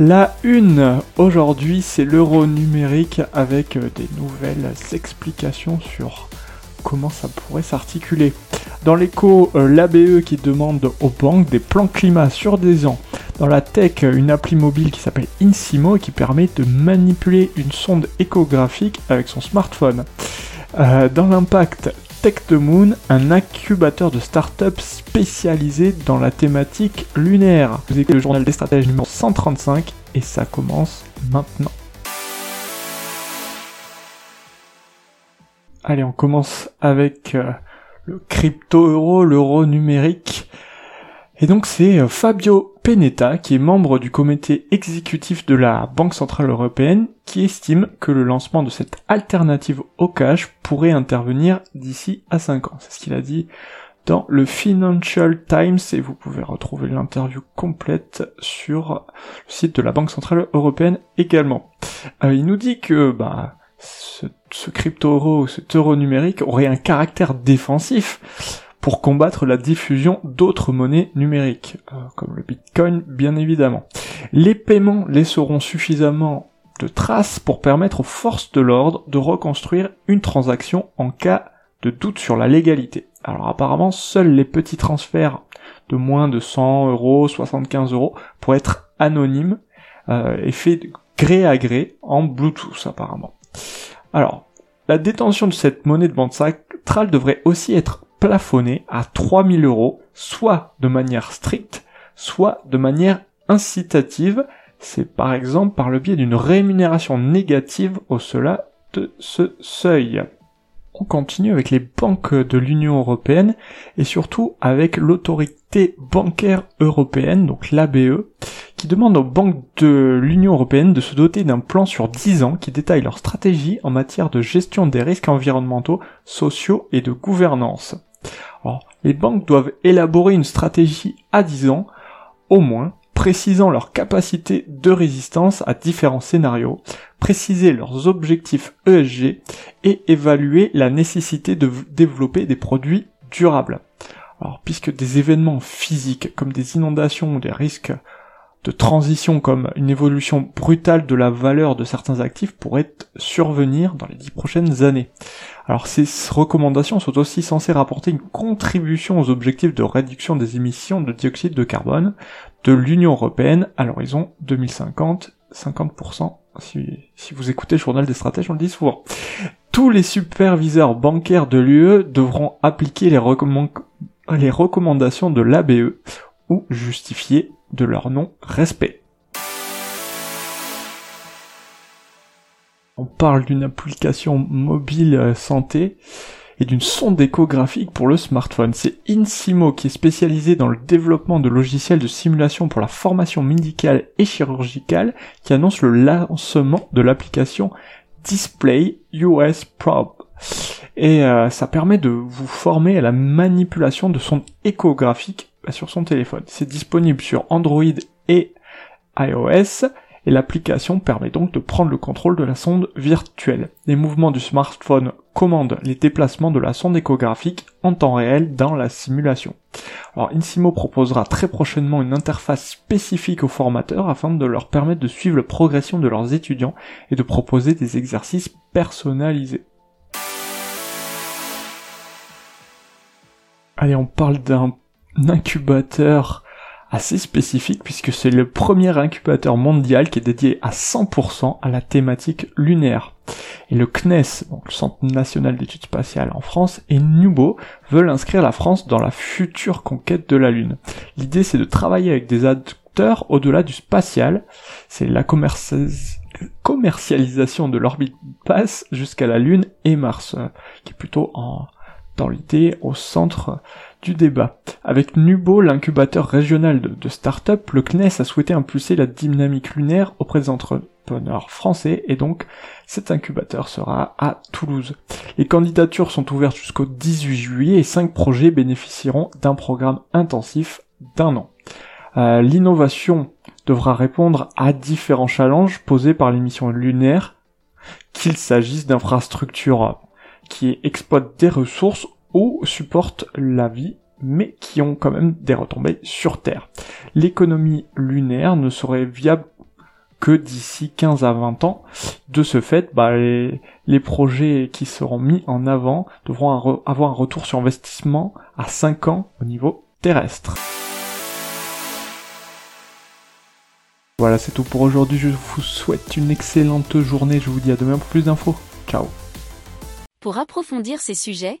La une aujourd'hui c'est l'euro numérique avec euh, des nouvelles explications sur comment ça pourrait s'articuler. Dans l'éco, euh, l'ABE qui demande aux banques des plans climat sur des ans. Dans la tech, une appli mobile qui s'appelle Insimo qui permet de manipuler une sonde échographique avec son smartphone. Euh, dans l'impact, Tech the Moon, un incubateur de start-up spécialisé dans la thématique lunaire. Vous écoutez le journal des stratèges numéro 135 et ça commence maintenant. Allez, on commence avec euh, le crypto-euro, l'euro numérique. Et donc c'est euh, Fabio Penetta, qui est membre du comité exécutif de la Banque Centrale Européenne, qui estime que le lancement de cette alternative au cash pourrait intervenir d'ici à 5 ans. C'est ce qu'il a dit dans le Financial Times et vous pouvez retrouver l'interview complète sur le site de la Banque Centrale Européenne également. Euh, il nous dit que bah, ce, crypto-euro, cet euro numérique aurait un caractère défensif pour combattre la diffusion d'autres monnaies numériques, euh, comme le Bitcoin bien évidemment. Les paiements laisseront suffisamment de traces pour permettre aux forces de l'ordre de reconstruire une transaction en cas de doute sur la légalité. Alors apparemment, seuls les petits transferts de moins de 100 euros, 75 euros, pourraient être anonymes euh, et faits gré à gré en Bluetooth apparemment. Alors, la détention de cette monnaie de banque centrale devrait aussi être plafonné à 3000 euros, soit de manière stricte, soit de manière incitative. C'est par exemple par le biais d'une rémunération négative au-delà de ce seuil. On continue avec les banques de l'Union européenne et surtout avec l'autorité bancaire européenne, donc l'ABE, qui demande aux banques de l'Union européenne de se doter d'un plan sur 10 ans qui détaille leur stratégie en matière de gestion des risques environnementaux, sociaux et de gouvernance. Les banques doivent élaborer une stratégie à 10 ans, au moins, précisant leur capacité de résistance à différents scénarios, préciser leurs objectifs ESG et évaluer la nécessité de développer des produits durables. Alors, puisque des événements physiques comme des inondations ou des risques de transition comme une évolution brutale de la valeur de certains actifs pourraient survenir dans les dix prochaines années. Alors ces recommandations sont aussi censées rapporter une contribution aux objectifs de réduction des émissions de dioxyde de carbone de l'Union européenne à l'horizon 2050, 50%. Si, si vous écoutez journal des stratèges, on le dit souvent. Tous les superviseurs bancaires de l'UE devront appliquer les, les recommandations de l'ABE ou justifier de leur non-respect. On parle d'une application mobile euh, santé et d'une sonde échographique pour le smartphone. C'est Insimo qui est spécialisé dans le développement de logiciels de simulation pour la formation médicale et chirurgicale qui annonce le lancement de l'application Display US Probe. Et euh, ça permet de vous former à la manipulation de sondes échographiques sur son téléphone. C'est disponible sur Android et iOS et l'application permet donc de prendre le contrôle de la sonde virtuelle. Les mouvements du smartphone commandent les déplacements de la sonde échographique en temps réel dans la simulation. Alors Insimo proposera très prochainement une interface spécifique aux formateurs afin de leur permettre de suivre la progression de leurs étudiants et de proposer des exercices personnalisés. Allez, on parle d'un incubateur assez spécifique puisque c'est le premier incubateur mondial qui est dédié à 100% à la thématique lunaire. Et le CNES, le Centre National d'Études Spatiales en France, et Nubo veulent inscrire la France dans la future conquête de la Lune. L'idée c'est de travailler avec des acteurs au-delà du spatial, c'est la commercialisation de l'orbite passe jusqu'à la Lune et Mars, euh, qui est plutôt en, dans l'idée au centre du débat. Avec Nubo, l'incubateur régional de, start-up, le CNES a souhaité impulser la dynamique lunaire auprès des entrepreneurs français et donc cet incubateur sera à Toulouse. Les candidatures sont ouvertes jusqu'au 18 juillet et 5 projets bénéficieront d'un programme intensif d'un an. Euh, l'innovation devra répondre à différents challenges posés par les missions lunaires, qu'il s'agisse d'infrastructures qui exploitent des ressources ou supportent la vie mais qui ont quand même des retombées sur Terre. L'économie lunaire ne serait viable que d'ici 15 à 20 ans. De ce fait, bah, les, projets qui seront mis en avant devront avoir un retour sur investissement à 5 ans au niveau terrestre. Voilà, c'est tout pour aujourd'hui. Je vous souhaite une excellente journée. Je vous dis à demain pour plus d'infos. Ciao. Pour approfondir ces sujets,